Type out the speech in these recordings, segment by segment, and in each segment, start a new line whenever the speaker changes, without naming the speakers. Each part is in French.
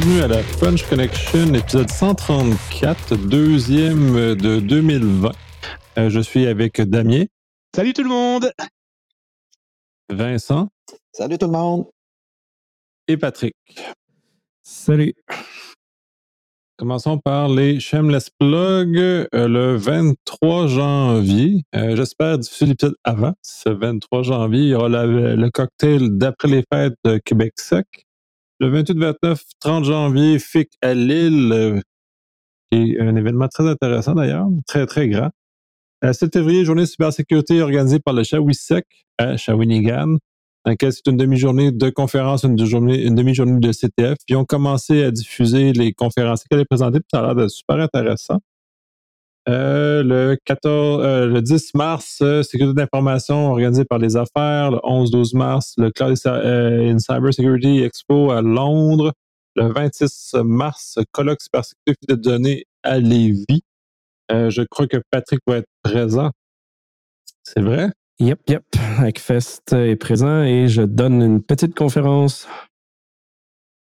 bienvenue à la French Connection, épisode 134, deuxième de 2020. Euh, je suis avec Damien.
Salut tout le monde!
Vincent.
Salut tout le monde!
Et Patrick.
Salut!
Commençons par les Shameless Plug euh, le 23 janvier. Euh, j'espère diffuser l'épisode avant. Ce 23 janvier, il y aura le cocktail d'après les fêtes de Québec Sec. Le 28, 29, 30 janvier, FIC à Lille, euh, qui est un événement très intéressant d'ailleurs, très, très grand. 7 février, journée de cybersécurité organisée par le Shawisec à Shawinigan dans lequel c'est une demi-journée de conférence, une, une demi-journée de CTF. Ils ont commencé à diffuser les conférences qu'elle a présentées, puis ça a l'air de super intéressant. Euh, le 14, euh, 10 mars, euh, sécurité d'information organisée par les affaires. Le 11-12 mars, le Cloud in Cyber Security Expo à Londres. Le 26 mars, colloque cybersécurité de données à Lévis. je crois que Patrick va être présent. C'est vrai?
Yep, yep. Hackfest est présent et je donne une petite conférence.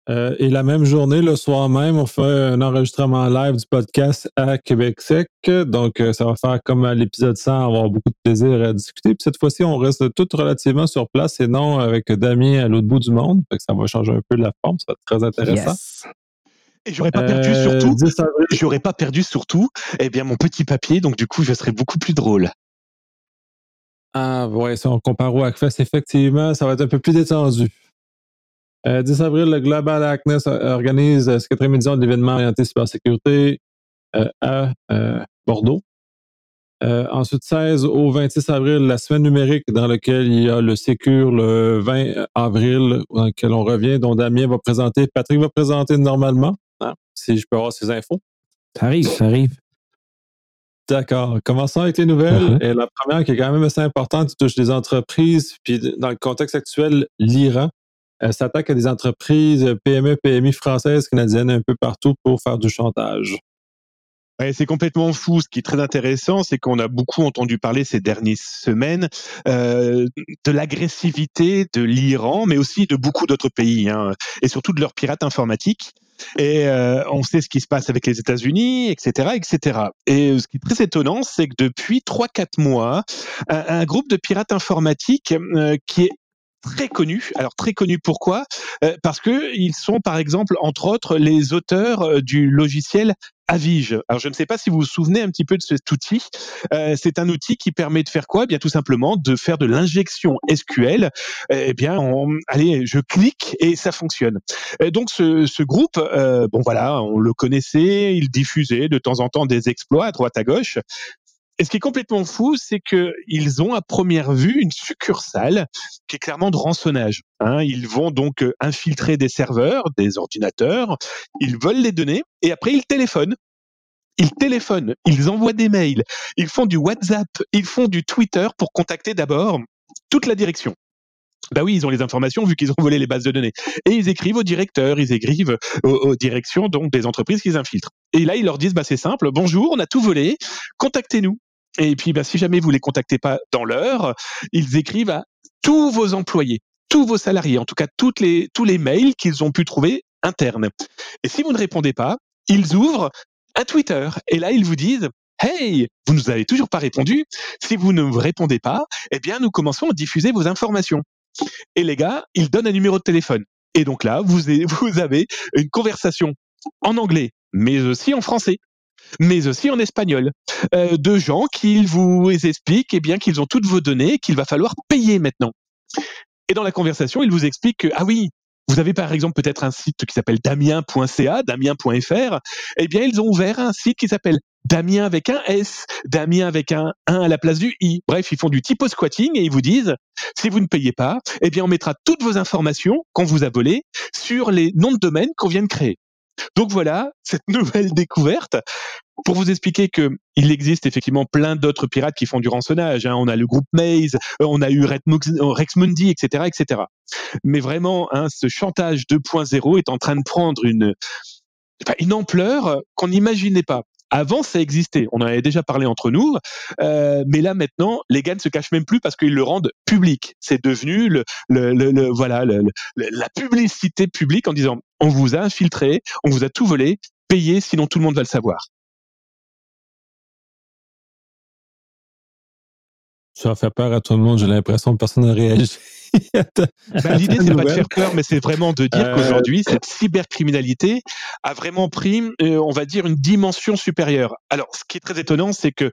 Euh, et la même journée, le soir même, on fait un enregistrement live du podcast à Québec Sec. Donc, euh, ça va faire comme à l'épisode 100, avoir beaucoup de plaisir à discuter. Puis cette fois-ci, on reste tout relativement sur place et non avec Damien à l'autre bout du monde. Fait que ça va changer un peu la forme. Ça va être très intéressant.
Et j'aurais pas perdu euh, surtout, j'aurais pas perdu surtout, eh bien, mon petit papier. Donc, du coup, je serais beaucoup plus drôle.
Ah, ouais, si on compare au Hackfest, effectivement, ça va être un peu plus détendu. 10 euh, avril, le Global Hackness organise euh, ce quatrième édition de l'événement orienté cybersécurité euh, à Bordeaux. ensuite, 16 au 26 avril, la semaine numérique dans laquelle il y a le Sécure le 20 avril, dans lequel on revient, dont Damien va présenter, Patrick va présenter normalement, hein, si je peux avoir ces infos.
Ça arrive, ça arrive.
D'accord. Commençons avec les nouvelles. Uh-huh. Et la première qui est quand même assez importante, qui touche les entreprises. Puis dans le contexte actuel, l'Iran euh, s'attaque à des entreprises PME, PMI françaises, canadiennes un peu partout pour faire du chantage.
Ouais, c'est complètement fou. Ce qui est très intéressant, c'est qu'on a beaucoup entendu parler ces dernières semaines euh, de l'agressivité de l'Iran, mais aussi de beaucoup d'autres pays, hein, et surtout de leurs pirates informatiques. Et euh, on sait ce qui se passe avec les États-Unis, etc., etc. Et euh, ce qui est très étonnant, c'est que depuis 3-4 mois, un, groupe de pirates informatiques euh, qui est très connu. Alors très connu pourquoi? Parce que ils sont par exemple entre autres les auteurs du logiciel Avige. Alors je ne sais pas si vous vous souvenez un petit peu de cet outil. Euh, c'est un outil qui permet de faire quoi? Eh Bien tout simplement de faire de l'injection SQL. Eh bien, allez, je clique et ça fonctionne. Et donc ce, ce groupe, euh, bon voilà, on le connaissait, il diffusait de temps en temps des exploits à droite à gauche. Et ce qui est complètement fou, c'est qu'ils ont à première vue une succursale qui est clairement de rançonnage. Hein. Ils vont donc euh, infiltrer des serveurs, des ordinateurs, ils volent les données et après ils téléphonent. Ils téléphonent, ils envoient des mails, ils font du WhatsApp, ils font du Twitter pour contacter d'abord toute la direction. Bah oui, ils ont les informations vu qu'ils ont volé les bases de données. Et ils écrivent aux directeurs, ils écrivent aux, directions donc des entreprises qu'ils infiltrent. Et là, ils leur disent, bah c'est simple, bonjour, on a tout volé, contactez-nous. Et puis, bah, si jamais vous les contactez pas dans l'heure, ils écrivent à tous vos employés, tous vos salariés, en tout cas toutes les, tous les mails qu'ils ont pu trouver internes. Et si vous ne répondez pas, ils ouvrent un Twitter et là ils vous disent Hey, vous nous avez toujours pas répondu. Si vous ne répondez pas, eh bien nous commençons à diffuser vos informations. Et les gars, ils donnent un numéro de téléphone. Et donc là, vous, vous avez une conversation en anglais, mais aussi en français mais aussi en espagnol, euh, de gens qui vous expliquent eh bien qu'ils ont toutes vos données, qu'il va falloir payer maintenant. Et dans la conversation, ils vous expliquent que ah oui, vous avez par exemple peut-être un site qui s'appelle damien.ca, damien.fr. Eh bien, ils ont ouvert un site qui s'appelle Damien avec un S, Damien avec un 1 à la place du I. Bref, ils font du typo squatting et ils vous disent, si vous ne payez pas, eh bien, on mettra toutes vos informations qu'on vous a volées sur les noms de domaine qu'on vient de créer. Donc voilà, cette nouvelle découverte. Pour vous expliquer que il existe effectivement plein d'autres pirates qui font du rançonnage. Hein. On a le groupe Maze, euh, on a eu Rexmundi, etc., etc. Mais vraiment, hein, ce chantage 2.0 est en train de prendre une, une ampleur qu'on n'imaginait pas. Avant, ça existait. On en avait déjà parlé entre nous. Euh, mais là, maintenant, les gars ne se cachent même plus parce qu'ils le rendent public. C'est devenu le, le, le, voilà la publicité publique en disant on vous a infiltré, on vous a tout volé, payez, sinon tout le monde va le savoir.
Ça fait peur à tout le monde, j'ai l'impression que personne n'a réagi.
Ben, l'idée, c'est pas de faire peur, mais c'est vraiment de dire euh, qu'aujourd'hui, cette cybercriminalité a vraiment pris, euh, on va dire, une dimension supérieure. Alors, ce qui est très étonnant, c'est que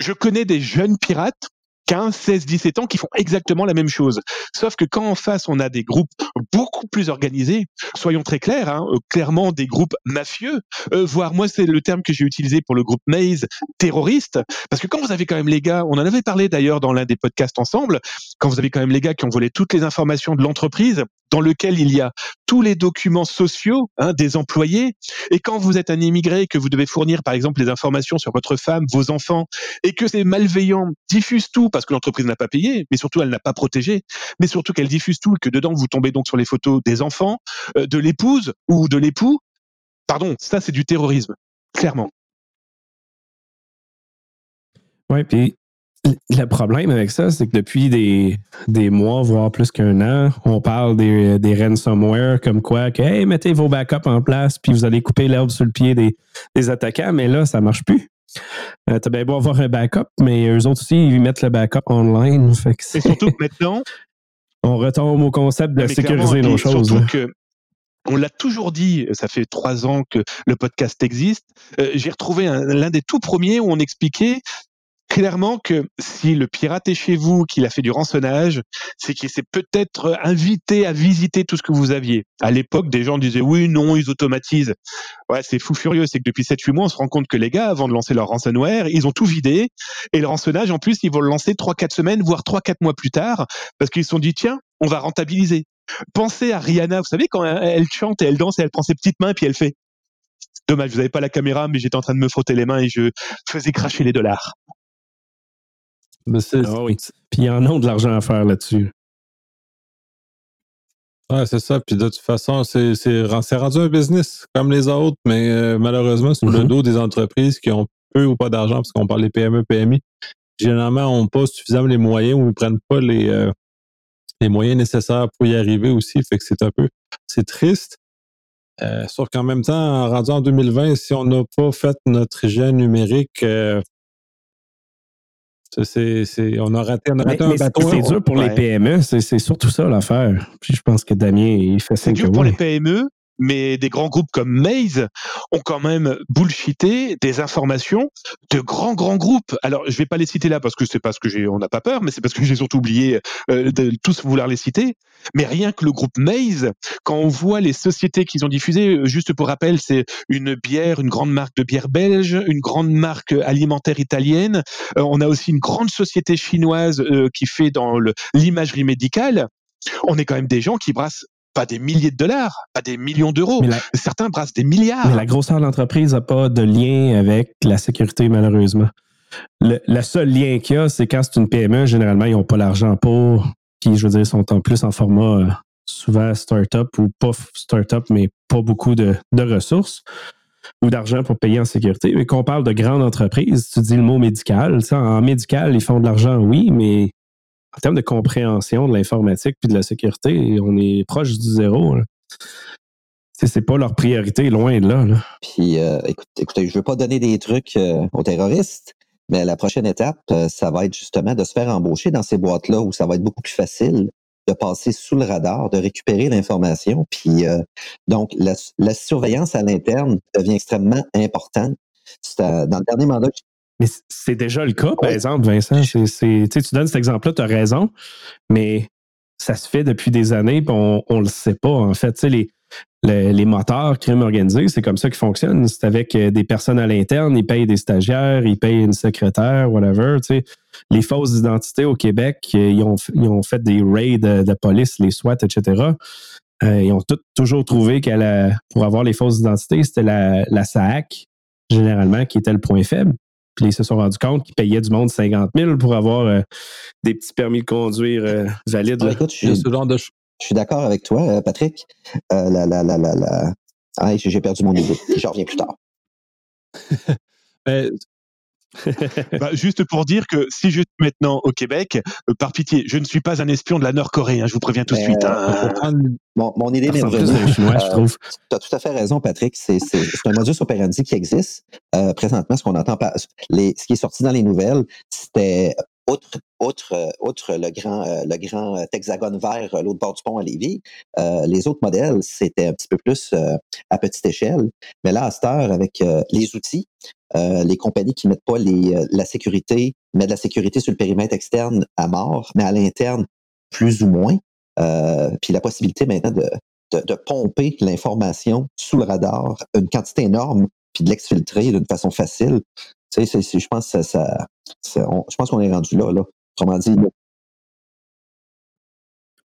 je connais des jeunes pirates 15, 16, 17 ans qui font exactement la même chose. Sauf que quand en face on a des groupes beaucoup plus organisés, soyons très clairs, hein, euh, clairement des groupes mafieux, euh, voire moi c'est le terme que j'ai utilisé pour le groupe Maze, terroriste, parce que quand vous avez quand même les gars, on en avait parlé d'ailleurs dans l'un des podcasts ensemble, quand vous avez quand même les gars qui ont volé toutes les informations de l'entreprise, dans lequel il y a tous les documents sociaux hein, des employés. Et quand vous êtes un immigré et que vous devez fournir, par exemple, les informations sur votre femme, vos enfants, et que ces malveillants diffusent tout parce que l'entreprise n'a pas payé, mais surtout elle n'a pas protégé, mais surtout qu'elle diffuse tout et que dedans vous tombez donc sur les photos des enfants, euh, de l'épouse ou de l'époux, pardon, ça c'est du terrorisme, clairement.
Oui, puis le problème avec ça, c'est que depuis des, des mois, voire plus qu'un an, on parle des, des ransomware comme quoi que hey, mettez vos backups en place, puis vous allez couper l'herbe sur le pied des, des attaquants, mais là, ça marche plus. Euh, T'as bien beau avoir un backup, mais eux autres aussi, ils mettent le backup online. Fait
Et surtout maintenant.
on retombe au concept de sécuriser nos choses. Surtout
que on l'a toujours dit, ça fait trois ans que le podcast existe. Euh, j'ai retrouvé l'un des tout premiers où on expliquait clairement que si le pirate est chez vous, qu'il a fait du rançonnage, c'est qu'il s'est peut-être invité à visiter tout ce que vous aviez. À l'époque, des gens disaient oui, non, ils automatisent. Ouais, c'est fou furieux. C'est que depuis 7-8 mois, on se rend compte que les gars, avant de lancer leur ransomware, ils ont tout vidé. Et le rançonnage, en plus, ils vont le lancer 3-4 semaines, voire 3-4 mois plus tard, parce qu'ils se sont dit, tiens, on va rentabiliser. Pensez à Rihanna, vous savez, quand elle chante et elle danse et elle prend ses petites mains puis elle fait. Dommage, vous n'avez pas la caméra, mais j'étais en train de me frotter les mains et je faisais cracher les dollars.
Ah oui. Puis ils en ont de l'argent à faire là-dessus.
Ouais, c'est ça. Puis de toute façon, c'est, rendu un business comme les autres, mais euh, malheureusement, c'est le mm-hmm. dos des entreprises qui ont peu ou pas d'argent, parce qu'on parle des PME, PMI, généralement, n'ont pas suffisamment les moyens ou ils prennent pas les, euh, les moyens nécessaires pour y arriver aussi. Fait que c'est un peu, c'est triste. Euh, sauf qu'en même temps, rendu en 2020, si on n'a pas fait notre hygiène numérique, c'est, on a raté, on a raté un bateau.
C'est dur pour les PME, c'est, surtout ça l'affaire. Puis je pense que Damien, il fait
ça. C'est dur pour les PME, mais des grands groupes comme Maze ont quand même bullshité des informations de grands grands groupes. Alors je vais pas les citer là parce que c'est parce que j'ai on n'a pas peur, mais c'est parce que j'ai surtout oublié euh, de tous vouloir les citer. Mais rien que le groupe Maze, quand on voit les sociétés qu'ils ont diffusées, euh, juste pour rappel, c'est une bière, une grande marque de bière belge, une grande marque alimentaire italienne. Euh, on a aussi une grande société chinoise qui fait dans l'imagerie médicale. On est quand même des gens qui brassent pas des milliers de dollars, pas des millions d'euros. Certains brassent des milliards.
Mais la grosseur de l'entreprise n'a pas de lien avec la sécurité, malheureusement. Le, seul lien qu'il y a, c'est quand c'est une PME, généralement, ils n'ont pas l'argent pour. Puis, je veux dire, ils sont en plus en format euh, souvent start-up ou pas start-up, mais pas beaucoup de, ressources ou d'argent pour payer en sécurité. Mais qu'on parle de grandes entreprises, tu dis le mot médical. En médical, ils font de l'argent, oui, mais en termes de compréhension de l'informatique puis de la sécurité, on est proche du zéro. C'est pas leur priorité, loin de là.
Puis, euh, écoutez, je veux pas donner des trucs euh, aux terroristes, mais la prochaine étape, euh, ça va être justement de se faire embaucher dans ces boîtes-là où ça va être beaucoup plus facile de passer sous le radar, de récupérer l'information. Puis, donc, la, surveillance à l'interne devient extrêmement importante. dans le dernier mandat que
mais c'est déjà le cas, par exemple, Vincent. tu donnes cet exemple-là, tu as raison, mais ça se fait depuis des années, puis on ne le sait pas. En fait, les, les, les, moteurs crime organisé, c'est comme ça qu'ils fonctionnent. C'est avec euh, des personnes à l'interne, ils payent des stagiaires, ils payent une secrétaire, whatever. Les fausses identités au Québec, euh, ils ont, ils ont fait des raids de, police, les SWAT, etc. Euh, ils ont toujours trouvé que pour avoir les fausses identités, c'était la, la SAC, généralement, qui était le point faible. Puis ils se sont rendus compte qu'ils payaient du monde 50 000 pour avoir euh, des petits permis de conduire euh, valides.
Ah, écoute, je, suis d'accord avec toi, euh, Patrick. la, la, la, la, Ah, j'ai perdu mon idée. Je reviens plus tard.
Ben,
bah, juste pour dire que si je suis maintenant au Québec, euh, par pitié, je ne suis pas un espion de la Nord-Corée, hein, je vous préviens tout de suite. Hein.
Mon, mon, idée m'est revenue. Euh, tu as tout à fait raison, Patrick. C'est un modus operandi qui existe. Euh, présentement, ce qu'on entend pas, les, ce qui est sorti dans les nouvelles, c'était outre, outre, le grand, le grand hexagone vert l'autre bord du pont à Lévis, les autres modèles, c'était un petit peu plus à petite échelle. Mais là, à cette heure, avec les outils, les compagnies qui mettent pas la sécurité, mettent la sécurité sur le périmètre externe à mort, mais à l'interne, plus ou moins. puis la possibilité maintenant de, de, pomper l'information sous le radar, une quantité énorme, puis de l'exfiltrer d'une façon facile. Je pense je pense qu'on est rendu là, là.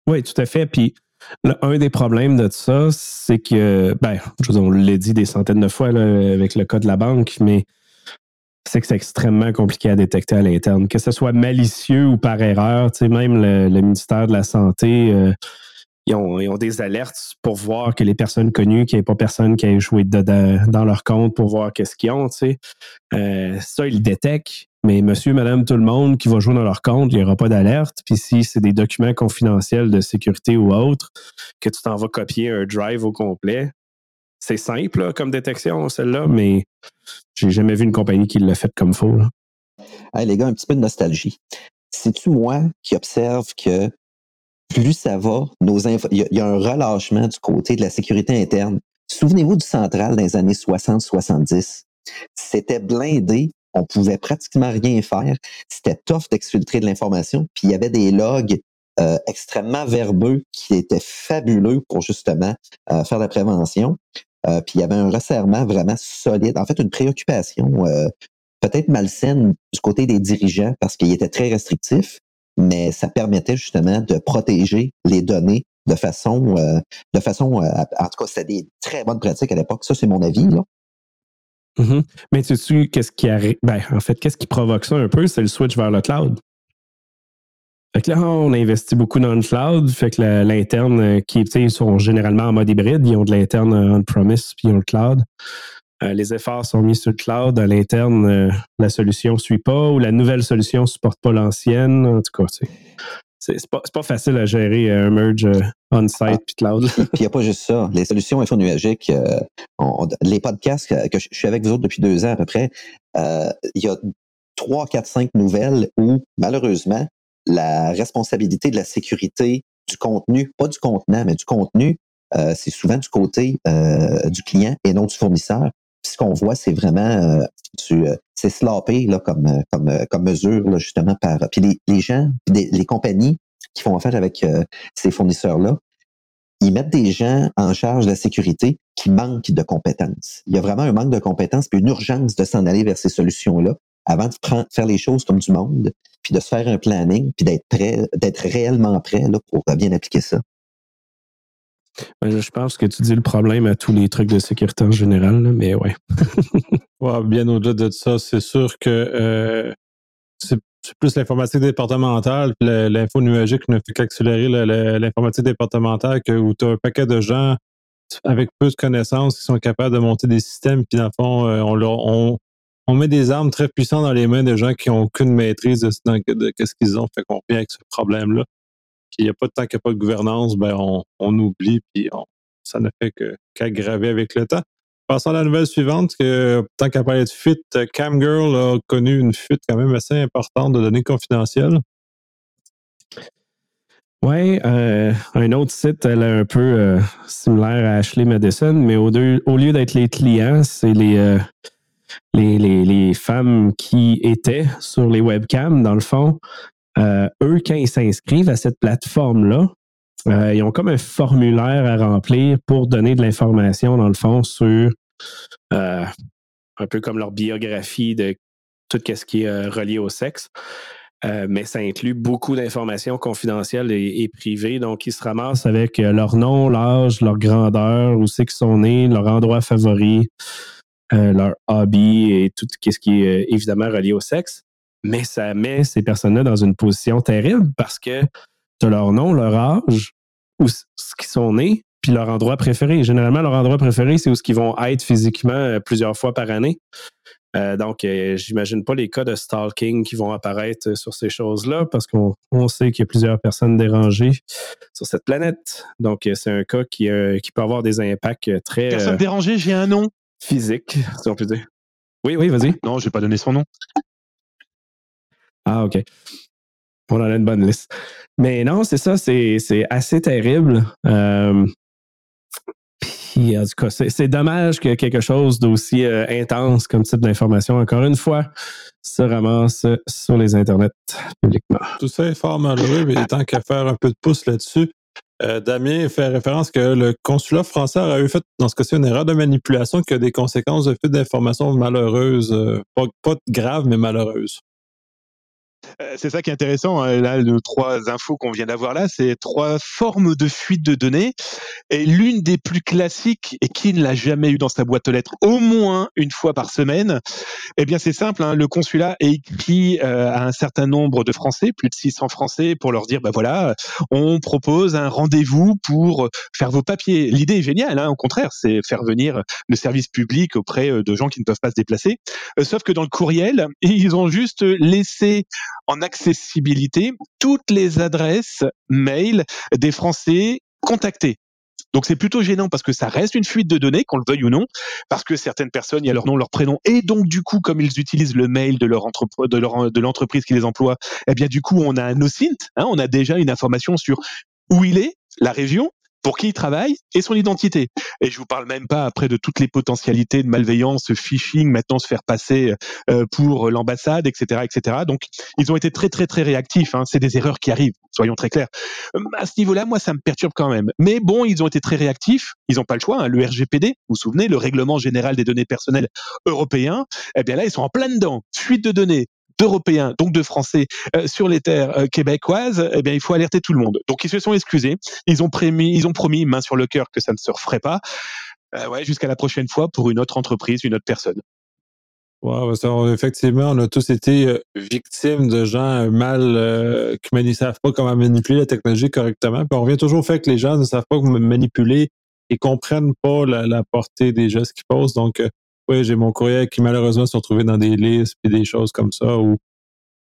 Oui, tout à fait. Puis un des problèmes de ça, c'est que, ben, je vous on l'a dit des centaines de fois avec le cas de la banque, mais c'est que c'est extrêmement compliqué à détecter à l'interne. Que ce soit malicieux ou par erreur, tu sais, même le, ministère de la Santé, euh, ils, ont, des alertes pour voir que les personnes connues, qu'il n'y ait pas personne qui ait joué dans leur compte pour voir qu'est-ce qu'ils ont, tu sais. Euh, ça, ils le détectent. Mais monsieur, madame, tout le monde qui va jouer dans leur compte, il n'y aura pas d'alerte. Puis si c'est des documents confidentiels de sécurité ou autre, que tu t'en vas copier un drive au complet, c'est simple comme détection, celle-là, mais j'ai jamais vu une compagnie qui l'a fait comme faux.
les gars, un petit peu de nostalgie. C'est-tu moi qui observe que plus ça va, nos il, y a un relâchement du côté de la sécurité interne. Souvenez-vous du central dans les années 60-70. C'était blindé on pouvait pratiquement rien faire. C'était tough d'exfiltrer de l'information. Puis il y avait des logs euh, extrêmement verbeux qui étaient fabuleux pour justement euh, faire la prévention. Euh, puis il y avait un resserrement vraiment solide. En fait, une préoccupation peut-être malsaine du côté des dirigeants parce qu'il était très restrictif, mais ça permettait justement de protéger les données de façon, de façon, en tout cas, c'était des très bonnes pratiques à l'époque. Ça, c'est mon avis. Là.
Mm-hmm. Mais tu sais, qu'est-ce qui arrive? Ben, en fait, qu'est-ce qui provoque ça un peu? C'est le switch vers le cloud. Fait que là, on investit beaucoup dans le cloud. Fait que l'interne, euh, qui ils sont généralement en mode hybride, ils ont de l'interne on-premise puis ils ont le cloud. Euh, les efforts sont mis sur le cloud. À l'interne, euh, la solution ne suit pas ou la nouvelle solution ne supporte pas l'ancienne. En tout cas, c'est pas, pas facile à gérer un merge on-site ah. puis cloud.
puis il n'y a pas juste ça. Les solutions infonuagiques, euh, les podcasts que, je suis avec vous autres depuis deux ans à peu près, euh, il y a trois, quatre, cinq nouvelles où, malheureusement, la responsabilité de la sécurité du contenu, pas du contenant, mais du contenu, euh, c'est souvent du côté du client et non du fournisseur. Puis ce qu'on voit, c'est vraiment c'est sloppé là, comme, comme, comme mesure, justement, par. Puis les, les gens, les compagnies qui font affaire avec ces fournisseurs-là, ils mettent des gens en charge de la sécurité qui manquent de compétences. Il y a vraiment un manque de compétences puis une urgence de s'en aller vers ces solutions-là avant de faire les choses comme du monde, puis de se faire un planning, puis d'être prêt, d'être réellement prêt là, pour bien appliquer ça.
Ben, je pense que tu dis le problème à tous les trucs de sécurité en général, mais ouais.
bien au-delà de ça, c'est sûr que euh, c'est plus l'informatique départementale, l'info nuagique ne fait qu'accélérer l'informatique départementale que, où tu as un paquet de gens avec peu de connaissances qui sont capables de monter des systèmes, puis dans le fond, euh, on, on, met des armes très puissantes dans les mains de gens qui n'ont aucune maîtrise de, ce qu'ils ont, fait qu'on vient avec ce problème-là. Puis il n'y a pas de temps qu'il n'y a pas de gouvernance, ben on, on oublie, puis ça ne fait qu'aggraver avec le temps. Passons à la nouvelle suivante, que tant qu'à parler de fuite, Camgirl a connu une fuite quand même assez importante de données confidentielles.
Oui, euh, un autre site, elle est un peu euh, similaire à Ashley Madison, mais au, lieu d'être les clients, c'est euh, les, les, femmes qui étaient sur les webcams, dans le fond. Eux, quand ils s'inscrivent à cette plateforme-là, euh, ils ont comme un formulaire à remplir pour donner de l'information, dans le fond, sur euh, un peu comme leur biographie de tout ce qui est euh, relié au sexe. mais ça inclut beaucoup d'informations confidentielles et, privées. Donc, ils se ramassent avec leur nom, l'âge, leur grandeur, où c'est qu'ils sont nés, leur endroit favori, leur hobby et tout ce qui est évidemment relié au sexe. Mais ça met ces personnes-là dans une position terrible parce que tu as leur nom, leur âge, où ce qu'ils sont nés, puis leur endroit préféré. Généralement, leur endroit préféré, c'est où ce qu'ils vont être physiquement euh, plusieurs fois par année. Euh, donc, j'imagine pas les cas de stalking qui vont apparaître sur ces choses-là parce qu'on sait qu'il y a plusieurs personnes dérangées sur cette planète. Donc, c'est un cas qui, qui peut avoir des impacts très.
Personne dérangée, j'ai un nom.
Physique, si on peut dire. Oui, oui, vas-y.
Non, je vais pas donner son nom.
Ah, OK. On en a une bonne liste. Mais non, c'est ça, c'est assez terrible. Euh, puis, en tout cas, c'est dommage que quelque chose d'aussi euh, intense comme type d'information, encore une fois, se ramasse sur les internets publiquement.
Tout ça est fort malheureux, mais tant qu'à faire un peu de pouce là-dessus, euh, Damien fait référence que le consulat français aurait eu fait, dans ce cas-ci, une erreur de manipulation qui a des conséquences de fuite d'informations malheureuses, pas, pas graves, mais malheureuses.
Euh, c'est ça qui est intéressant. Hein. Là, les trois infos qu'on vient d'avoir là, c'est trois formes de fuite de données. Et l'une des plus classiques, et qui ne l'a jamais eu dans sa boîte aux lettres au moins une fois par semaine, eh bien c'est simple. Hein. le consulat écrit euh, à un certain nombre de Français, plus de 600 Français, pour leur dire, bah voilà, on propose un rendez-vous pour faire vos papiers. L'idée est géniale. Hein, au contraire, c'est faire venir le service public auprès euh, de gens qui ne peuvent pas se déplacer. sauf que dans le courriel, ils ont juste laissé en accessibilité toutes les adresses mail des Français contactés. Donc c'est plutôt gênant parce que ça reste une fuite de données, qu'on le veuille ou non, parce que certaines personnes, il y a leur nom, leur prénom, et donc du coup, comme ils utilisent le mail de leur de de l'entreprise qui les emploie, eh bien du coup, on a un OSINT, hein, on a déjà une information sur où il est, la région, pour qui il travaille et son identité. Et je vous parle même pas après de toutes les potentialités de malveillance, phishing, maintenant se faire passer euh, pour l'ambassade, etc., etc. Donc ils ont été très très très réactifs. Hein. C'est des erreurs qui arrivent, soyons très clairs. Euh, à ce niveau-là, moi ça me perturbe quand même. Mais bon, ils ont été très réactifs. Ils n'ont pas le choix. Hein. Le RGPD, vous vous souvenez, le règlement général des données personnelles européen. Eh bien là, ils sont en plein dedans. Suite de données, d'Européens, donc de Français, euh, sur les terres euh, québécoises, eh bien, il faut alerter tout le monde. Donc, ils se sont excusés. Ils ont promis, ils ont promis, main sur le cœur, que ça ne se referait pas. Euh, ouais, jusqu'à la prochaine fois pour une autre entreprise, une autre personne.
effectivement, on a tous été victimes de gens mal qui ne savent pas comment manipuler la technologie correctement. Puis on revient toujours au fait que les gens ne savent pas comment manipuler et comprennent pas la, la portée des gestes qu'ils posent. Donc, oui, j'ai mon courriel qui malheureusement se retrouvé dans des listes et des choses comme ça où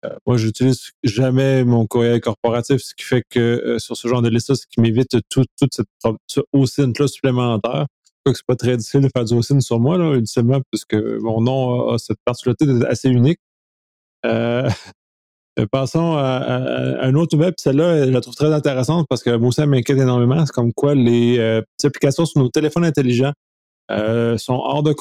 euh, moi, j'utilise jamais mon courriel corporatif, ce qui fait que euh, sur ce genre de liste-là, ce qui m'évite tout, toute cette ce OSINT-là supplémentaire. que c'est pas très difficile de faire du OSINT sur moi, là, ultimement, puisque mon nom a, cette particularité assez unique. Euh, passons à, un autre web. Celle-là, je la trouve très intéressante parce que moi elle m'inquiète énormément. C'est comme quoi les applications sur nos téléphones intelligents euh, sont hors de,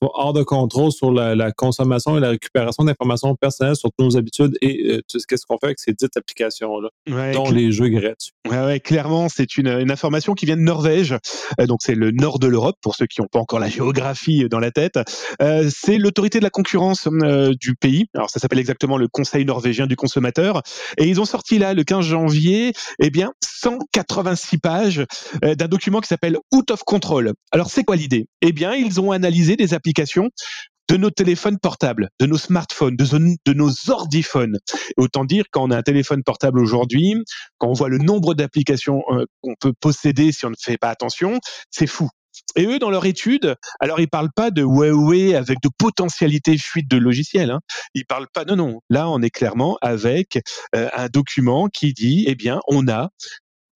hors de contrôle sur la, consommation et la récupération d'informations personnelles sur nos habitudes et euh, qu'est-ce qu'on fait avec ces dites applications-là, dont les jeux gratuits.
Ouais, clairement, c'est une, une, information qui vient de Norvège. Euh, donc, c'est le nord de l'Europe, pour ceux qui n'ont pas encore la géographie dans la tête. C'est l'autorité de la concurrence du pays. Alors, ça s'appelle exactement le Conseil norvégien du consommateur. Et ils ont sorti là, le 15 janvier, eh bien, 186 pages d'un document qui s'appelle Out of Control. Alors, c'est quoi l'idée? Eh bien, ils ont analysé des applications de nos téléphones portables, de nos smartphones, de, nos ordiphones. Autant dire quand on a un téléphone portable aujourd'hui, quand on voit le nombre d'applications euh, qu'on peut posséder si on ne fait pas attention, c'est fou. Et eux, dans leur étude, alors ils parlent pas de Huawei avec de potentialités fuite de logiciels. Hein. Ils parlent pas. Non, non. Là, on est clairement avec euh, un document qui dit, eh bien, on a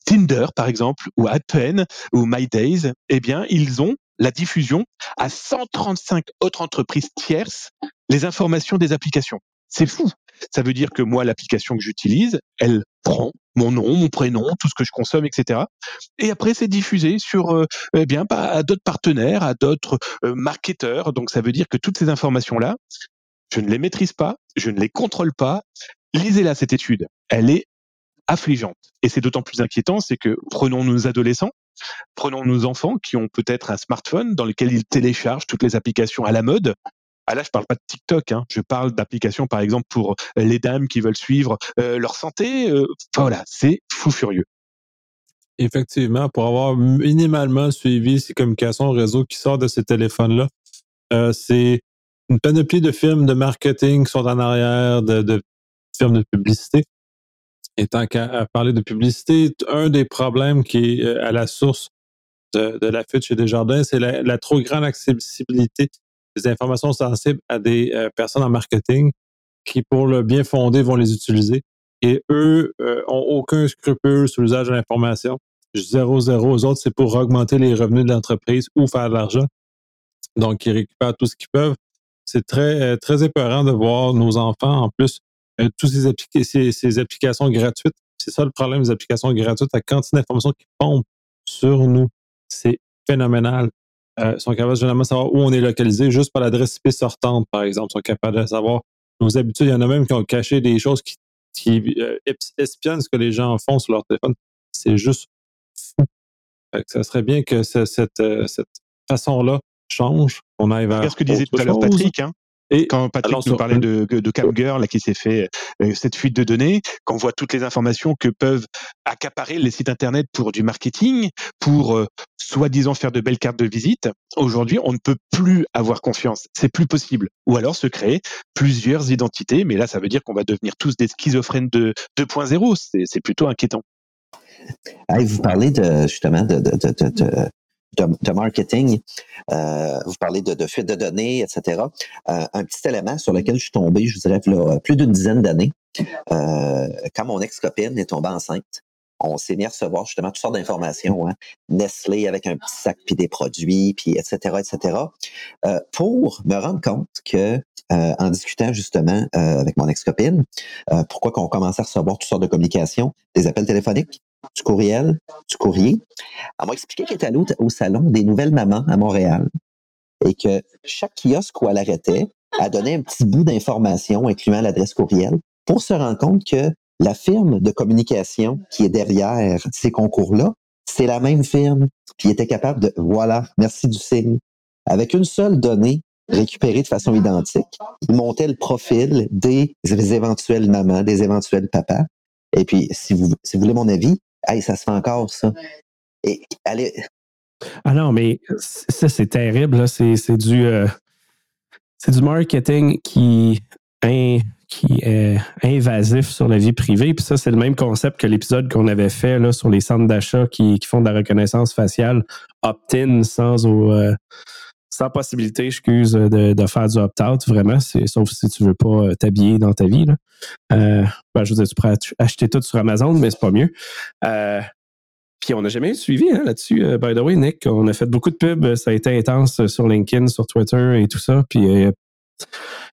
Tinder, par exemple, ou Appen, ou My Days. Eh bien, ils ont la diffusion à 135 autres entreprises tierces les informations des applications. C'est fou. Ça veut dire que moi, l'application que j'utilise, elle prend mon nom, mon prénom, tout ce que je consomme, etc. Et après, c'est diffusé sur, euh, eh bien, à d'autres partenaires, à d'autres euh, marketeurs. Donc, ça veut dire que toutes ces informations-là, je ne les maîtrise pas, je ne les contrôle pas. Lisez-la cette étude. Elle est affligeante. Et c'est d'autant plus inquiétant, c'est que prenons nos adolescents, Prenons nos enfants qui ont peut-être un smartphone dans lequel ils téléchargent toutes les applications à la mode. Ah là, je parle pas de TikTok, hein. je parle d'applications, par exemple, pour euh, les dames qui veulent suivre euh, leur santé. Euh, voilà, c'est fou furieux.
Effectivement, pour avoir minimalement suivi ces communications réseau qui sortent de ces téléphones-là, c'est une panoplie de films de marketing qui sont en arrière, de, de films de publicité. Et tant qu'à parler de publicité, un des problèmes qui est euh, à la source de, la fuite chez Desjardins, c'est la, trop grande accessibilité des informations sensibles à des euh, personnes en marketing qui, pour le bien fondé, vont les utiliser. Et eux euh, ont aucun scrupule sur l'usage de l'information. Zéro, zéro. Aux autres, c'est pour augmenter les revenus de l'entreprise ou faire de l'argent. Donc, ils récupèrent tout ce qu'ils peuvent. C'est très, euh, très épeurant de voir nos enfants, en plus, toutes ces, ces, ces, applications gratuites. C'est ça le problème des applications gratuites, la quantité d'informations qui pompent sur nous. C'est phénoménal. Euh, sont capables généralement de savoir où on est localisé juste par l'adresse IP sortante, par exemple. Ils sont capables de savoir nos habitudes. Il y en a même qui ont caché des choses qui, qui euh, espionnent ce que les gens font sur leur téléphone. C'est juste fou. ça serait bien que cette, euh, cette façon-là change, qu'on aille vers.
C'est ce que disait tout à l'heure Patrick. Hein? Et quand Patrick nous parlait de, de Camgirl, là, qui s'est fait euh, cette fuite de données, qu'on voit toutes les informations que peuvent accaparer les sites internet pour du marketing, pour euh, soi-disant faire de belles cartes de visite, aujourd'hui, on ne peut plus avoir confiance. C'est plus possible. Ou alors se créer plusieurs identités, mais là, ça veut dire qu'on va devenir tous des schizophrènes de 2.0. C'est plutôt inquiétant.
vous parlez de, justement de, de, de de, marketing, euh, vous parlez de, de, fuite de données, etc. Euh, un petit élément sur lequel je suis tombé, je vous dirais, là, plus d'une dizaine d'années, euh, quand mon ex-copine est tombée enceinte, on s'est mis à recevoir justement toutes sortes d'informations, hein. Nestlé avec un petit sac puis des produits, puis etc., etc., euh, pour me rendre compte que euh, en discutant justement euh, avec mon ex-copine, pourquoi qu'on commençait à recevoir toutes sortes de communications, des appels téléphoniques, du courriel, du courrier. Elle m'a expliqué qu'elle était allée au, salon des nouvelles mamans à Montréal et que chaque kiosque où elle arrêtait a donné un petit bout d'information incluant l'adresse courriel pour se rendre compte que la firme de communication qui est derrière ces concours-là, c'est la même firme qui était capable de, voilà, merci du signe, avec une seule donnée récupérée de façon identique, il montait le profil des éventuelles mamans, des éventuels papas. Et puis, si vous voulez mon avis, Hey, ça se fait encore, ça. Et allez.
Ah non, mais ça, c'est terrible. C'est, du, euh, c'est du marketing qui, qui est invasif sur la vie privée. Puis ça, c'est le même concept que l'épisode qu'on avait fait là, sur les centres d'achat qui, qui font de la reconnaissance faciale opt-in sans, euh, sans possibilité, excuse, de, de faire du opt-out, vraiment, sauf si tu veux pas euh, t'habiller dans ta vie. Là. Euh, ben, je veux dire, tu pourrais acheter tout sur Amazon, mais c'est pas mieux. Euh, puis on n'a jamais eu suivi hein, là-dessus. Euh, by the way, Nick, on a fait beaucoup de pubs. Ça a été intense sur LinkedIn, sur Twitter et tout ça. Puis euh,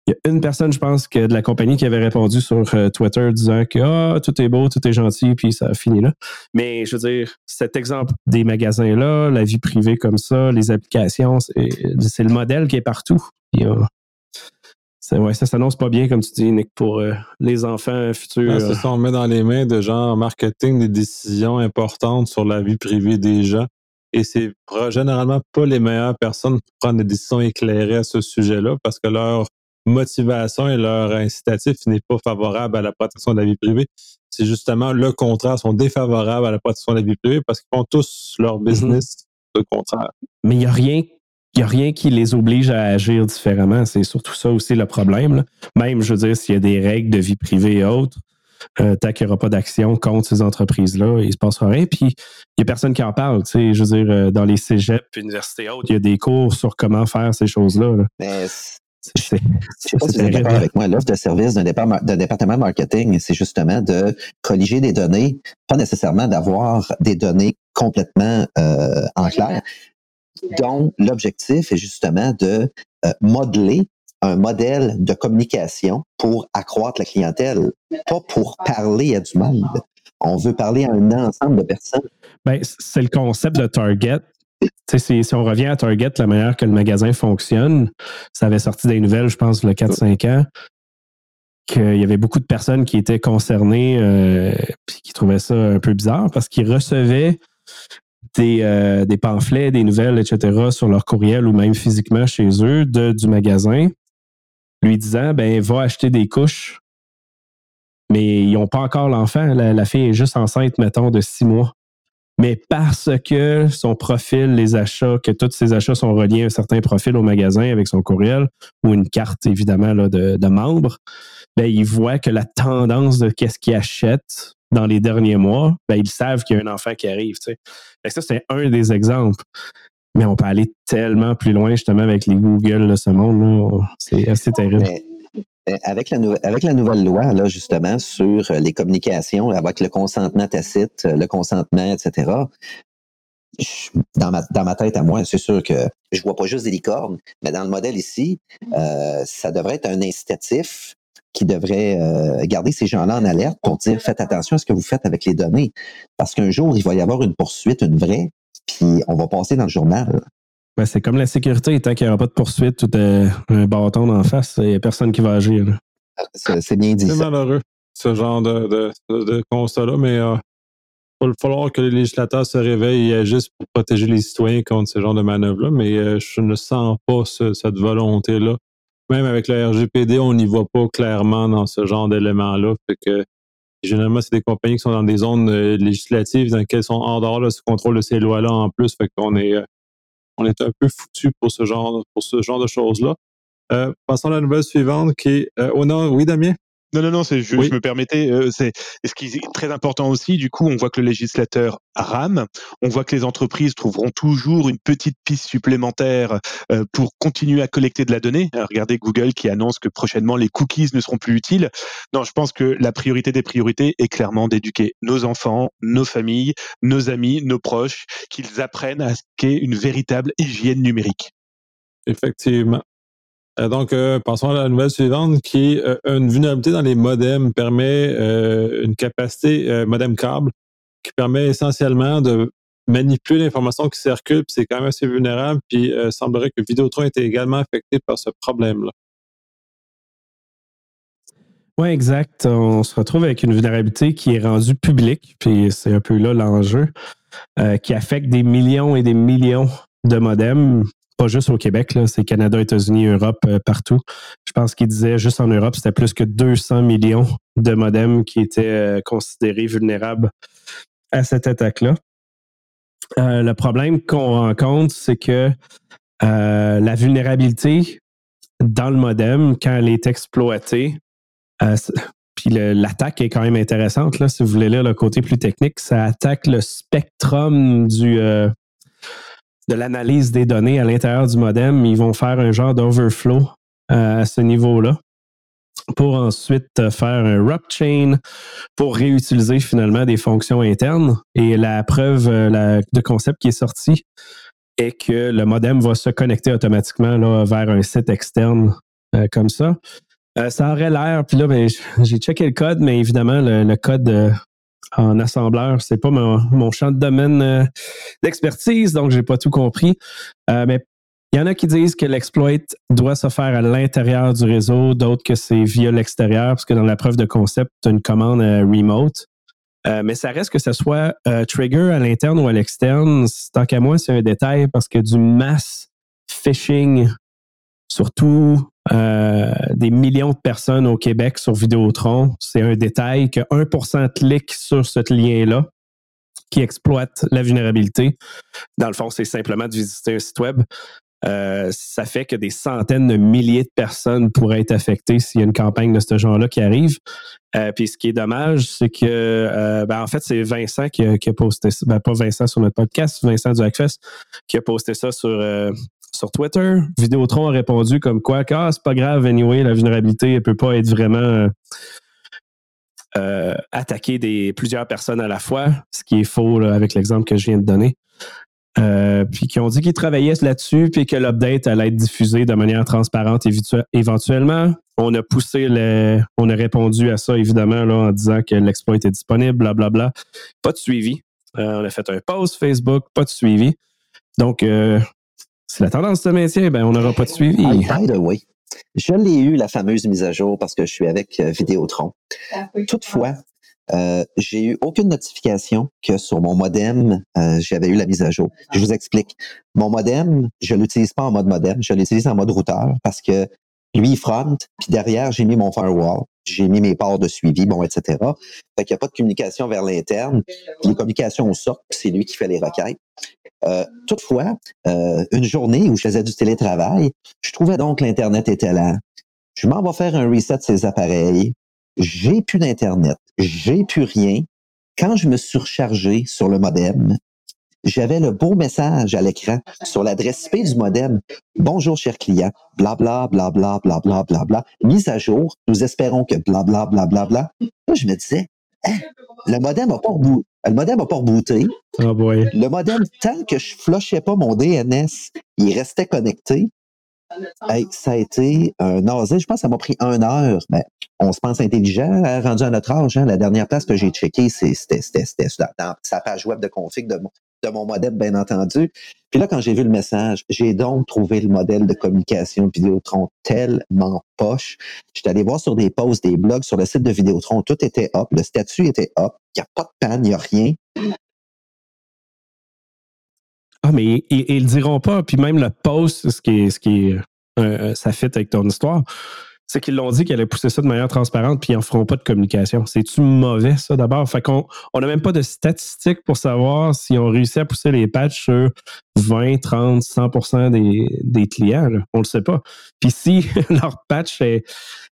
il y a une personne, je pense, que de la compagnie qui avait répondu sur euh, Twitter disant que ah, tout est beau, tout est gentil, puis ça a fini là. Mais je veux dire, cet exemple des magasins-là, la vie privée comme ça, les applications, c'est le modèle qui est partout. Euh, ouais, ça s'annonce pas bien, comme tu dis, Nick, pour euh, les enfants futurs.
c'est ça, on met dans les mains de gens en marketing des décisions importantes sur la vie privée des gens. Et c'est généralement pas les meilleures personnes pour prendre des décisions éclairées à ce sujet-là parce que leur motivation et leur incitatif n'est pas favorable à la protection de la vie privée. C'est justement le contraire, sont défavorables à la protection de la vie privée parce qu'ils font tous leur mhm. business le contraire.
Mais il n'y a rien il a rien qui les oblige à agir différemment. C'est surtout ça aussi le problème. Même, je veux dire, s'il y a des règles de vie privée et autres, euh, tant qu'il n'y aura pas d'action contre ces entreprises-là, il ne se passera rien. Puis, il n'y a personne qui en parle. Je veux dire, euh, dans les cégeps, universités hautes, il y a des cours sur comment faire ces choses-là.
Là. Je sais pas si vous êtes d'accord avec moi. L'offre de service d'un département marketing, c'est justement de colliger des données, pas nécessairement d'avoir des données complètement euh, en clair, dont l'objectif est justement de euh, modeler un modèle de communication pour accroître la clientèle, pas pour parler à du monde. On veut parler à un ensemble de personnes.
Ben, c'est le concept de Target si, si, on revient à Target, la manière que le magasin fonctionne, ça avait sorti des nouvelles, je pense, le 4-5 ans, qu'il y avait beaucoup de personnes qui étaient concernées euh, qui trouvaient ça un peu bizarre parce qu'ils recevaient des, euh, pamphlets, des nouvelles, etc., sur leur courriel ou même physiquement chez eux de, du magasin, lui disant ben va acheter des couches. Mais ils n'ont pas encore l'enfant. La, fille est juste enceinte, mettons, de six mois mais parce que son profil, les achats, que tous ses achats sont reliés à un certain profil au magasin avec son courriel ou une carte, évidemment, là, de, de membre, ben, il voit que la tendance de qu'est-ce qu'il achète dans les derniers mois, ben, ils savent qu'il y a un enfant qui arrive. Tu sais. ça, c'est un des exemples. Mais on peut aller tellement plus loin, justement, avec les Google de ce monde. C'est assez terrible.
avec, la avec la nouvelle loi, là, justement, sur les communications, avec le consentement tacite, le consentement, etc., dans ma, dans ma tête à moi, c'est sûr que je vois pas juste des licornes, mais dans le modèle ici, euh, ça devrait être un incitatif qui devrait euh, garder ces gens-là en alerte pour dire faites attention à ce que vous faites avec les données. Parce qu'un jour, il va y avoir une poursuite, une vraie, puis on va passer dans le journal.
Ben, c'est comme la sécurité, tant qu'il n'y aura pas de poursuite ou un bâton en face, il n'y a personne qui va agir.
C'est bien dit.
C'est malheureux, ce genre de, de, de constat-là, mais euh, il va falloir que les législateurs se réveillent et agissent pour protéger les citoyens contre ce genre de manœuvres-là, mais euh, je ne sens pas cette volonté-là. Même avec le RGPD, on n'y voit pas clairement dans ce genre d'éléments-là. Fait que généralement, c'est des compagnies qui sont dans des zones euh, législatives dans lesquelles sont en dehors de ce contrôle de ces lois-là en plus. Fait qu'on est euh, on est un peu foutu pour ce genre pour ce genre de choses-là. passons à la nouvelle suivante qui est oh non, oui Damien?
Non, non, non, je, je, me permettais. Euh, c'est ce qui est très important aussi. Du coup, on voit que le législateur rame. On voit que les entreprises trouveront toujours une petite piste supplémentaire euh, pour continuer à collecter de la donnée. regardez Google qui annonce que prochainement les cookies ne seront plus utiles. Non, je pense que la priorité des priorités est clairement d'éduquer nos enfants, nos familles, nos amis, nos proches, qu'ils apprennent à ce qu'est une véritable hygiène numérique.
Effectivement. Euh, donc, euh, passons à la nouvelle suivante qui est euh, une vulnérabilité dans les modems permet une capacité modem câble qui permet essentiellement de manipuler l'information qui circule, c'est quand même assez vulnérable, puis il semblerait que Vidéotron était également affecté par ce problème-là.
Oui, exact. On se retrouve avec une vulnérabilité qui est rendue publique, puis c'est un peu là l'enjeu, qui affecte des millions et des millions de modems pas juste au Québec, c'est Canada, États-Unis, Europe, euh, partout. Je pense qu'il disait juste en Europe, c'était plus que 200 millions de modems qui étaient euh, considérés vulnérables à cette attaque-là. Euh, le problème qu'on rencontre, c'est que la vulnérabilité dans le modem, quand elle est exploitée, puis l'attaque est quand même intéressante, là, si vous voulez le côté plus technique, ça attaque le spectrum du, de l'analyse des données à l'intérieur du modem. Ils vont faire un genre d'overflow euh, à ce niveau-là pour ensuite faire un wrap chain pour réutiliser finalement des fonctions internes. Et la preuve euh, de concept qui est sortie est que le modem va se connecter automatiquement là, vers un site externe euh, comme ça. ça aurait l'air, puis là, ben, j'ai checké le code, mais évidemment, le code en assembleur. C'est pas mon, champ de domaine euh, d'expertise, donc j'ai pas tout compris. Euh, mais il y en a qui disent que l'exploit doit se faire à l'intérieur du réseau, d'autres que c'est via l'extérieur, parce que dans la preuve de concept, tu as une commande euh, remote. mais ça reste que ce soit trigger à l'interne ou à l'externe. Tant qu'à moi, c'est un détail parce que du mass phishing, surtout euh, des millions de personnes au Québec sur Vidéotron. C'est un détail que 1% clique sur ce lien-là qui exploite la vulnérabilité. Dans le fond, c'est simplement de visiter un site web. Euh, ça fait que des centaines de milliers de personnes pourraient être affectées s'il y a une campagne de ce genre-là qui arrive. Euh, puis ce qui est dommage, c'est que, ben, en fait, c'est Vincent qui a, posté ça. Ben, pas Vincent sur notre podcast, Vincent du Hackfest, qui a posté ça sur, sur Twitter, Vidéotron a répondu comme quoi, ah, c'est pas grave, anyway, la vulnérabilité ne peut pas être vraiment euh, attaquer des, plusieurs personnes à la fois, ce qui est faux avec l'exemple que je viens de donner. Euh, puis qui ont dit qu'ils travaillaient là-dessus, puis que l'update allait être diffusé de manière transparente éventuellement. On a poussé le, on a répondu à ça évidemment là, en disant que l'exploit était disponible, blablabla. Bla, bla. Pas de suivi. Euh, on a fait un post Facebook, pas de suivi. Donc, si la tendance se maintient, ben, on n'aura pas de suivi.
by the way, je l'ai eu, la fameuse mise à jour, parce que je suis avec euh, Vidéotron. Toutefois, euh, j'ai eu aucune notification que sur mon modem, euh, j'avais eu la mise à jour. Je vous explique. Mon modem, je l'utilise pas en mode modem, je l'utilise en mode routeur parce que lui, front, puis derrière, j'ai mis mon firewall, j'ai mis mes ports de suivi, bon, etc. Fait qu'il n'y a pas de communication vers l'interne. Les communications sortent, c'est lui qui fait les requêtes. Euh, toutefois, euh, une journée où je faisais du télétravail, je trouvais donc l'Internet était là. Je m'en vais faire un reset de ces appareils. J'ai plus d'Internet. J'ai plus rien. Quand je me suis sur le modem, j'avais le beau message à l'écran sur l'adresse IP du modem. Bonjour, cher client. Bla, bla, bla, bla, bla, bla, bla, bla. Mise à jour. Nous espérons que bla, bla, bla, bla, bla. Là, je me disais, hein, le modem n'a pas rebooté. Le modem n'a pas rebooté.
Oh boy.
Le modem, tant que je flushais pas mon DNS, il restait connecté. Hey, ça a été un nausée. Je pense que ça m'a pris une heure. Ben, on se pense intelligent, hein, rendu à notre âge. Hein. La dernière place que j'ai checké, c'était dans sa page web de config de mon, de mon modem, bien entendu. Puis là, quand j'ai vu le message, j'ai donc trouvé le modèle de communication Vidéotron tellement poche. J'étais allé voir sur des posts, des blogs sur le site de Vidéotron. Tout était up. Le statut était up. Il n'y a pas de panne, il n'y a rien.
Ah, mais ils, ils, le diront pas. Puis même le post, ce qui est, ce qui est, euh, ça fit avec ton histoire, c'est qu'ils l'ont dit qu'ils allaient pousser ça de manière transparente, puis ils n'en feront pas de communication. C'est-tu mauvais, ça, d'abord? Fait qu'on on n'a même pas de statistiques pour savoir si on réussit à pousser les patchs sur 20, 30, 100 des, des clients. On le sait pas. Puis si leur patch est,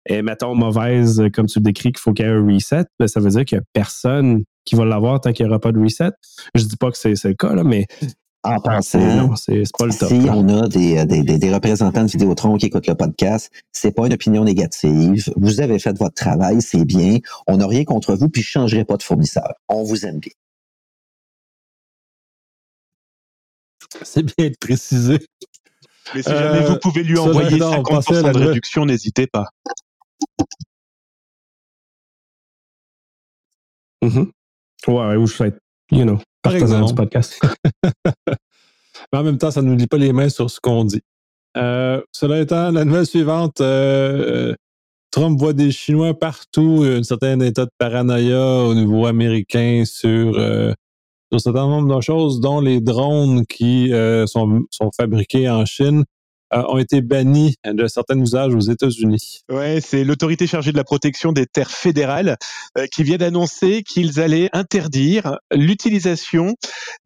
est, mettons, mauvaise, comme tu le décris, qu'il faut qu'il y ait un reset, ben, ça veut dire qu'il n'y a personne qui va l'avoir tant qu'il n'y aura pas de reset. Je dis pas que c'est le cas, là, mais
en passant,
c'est pas le top.
Si on a des, des, des, représentants de Vidéotron qui écoutent le podcast, c'est pas une opinion négative. Vous avez fait votre travail, c'est bien. On n'a rien contre vous, puis je changerai pas de fournisseur. On vous aime bien.
C'est bien de préciser.
Mais si jamais vous pouvez lui envoyer 50% de réduction, n'hésitez pas.
Mm -hmm. Ouais, ou je you know,
par exemple. Du podcast. Mais en même temps, ça ne nous lit pas les mains sur ce qu'on dit. Euh, cela étant, la nouvelle suivante, euh, Trump voit des Chinois partout, un certain état de paranoïa au niveau américain sur, euh, sur un certain nombre de choses, dont les drones qui euh, sont, sont fabriqués en Chine euh, ont été bannis de certains usages aux États-Unis.
Ouais, c'est l'autorité chargée de la protection des terres fédérales euh, qui vient d'annoncer qu'ils allaient interdire l'utilisation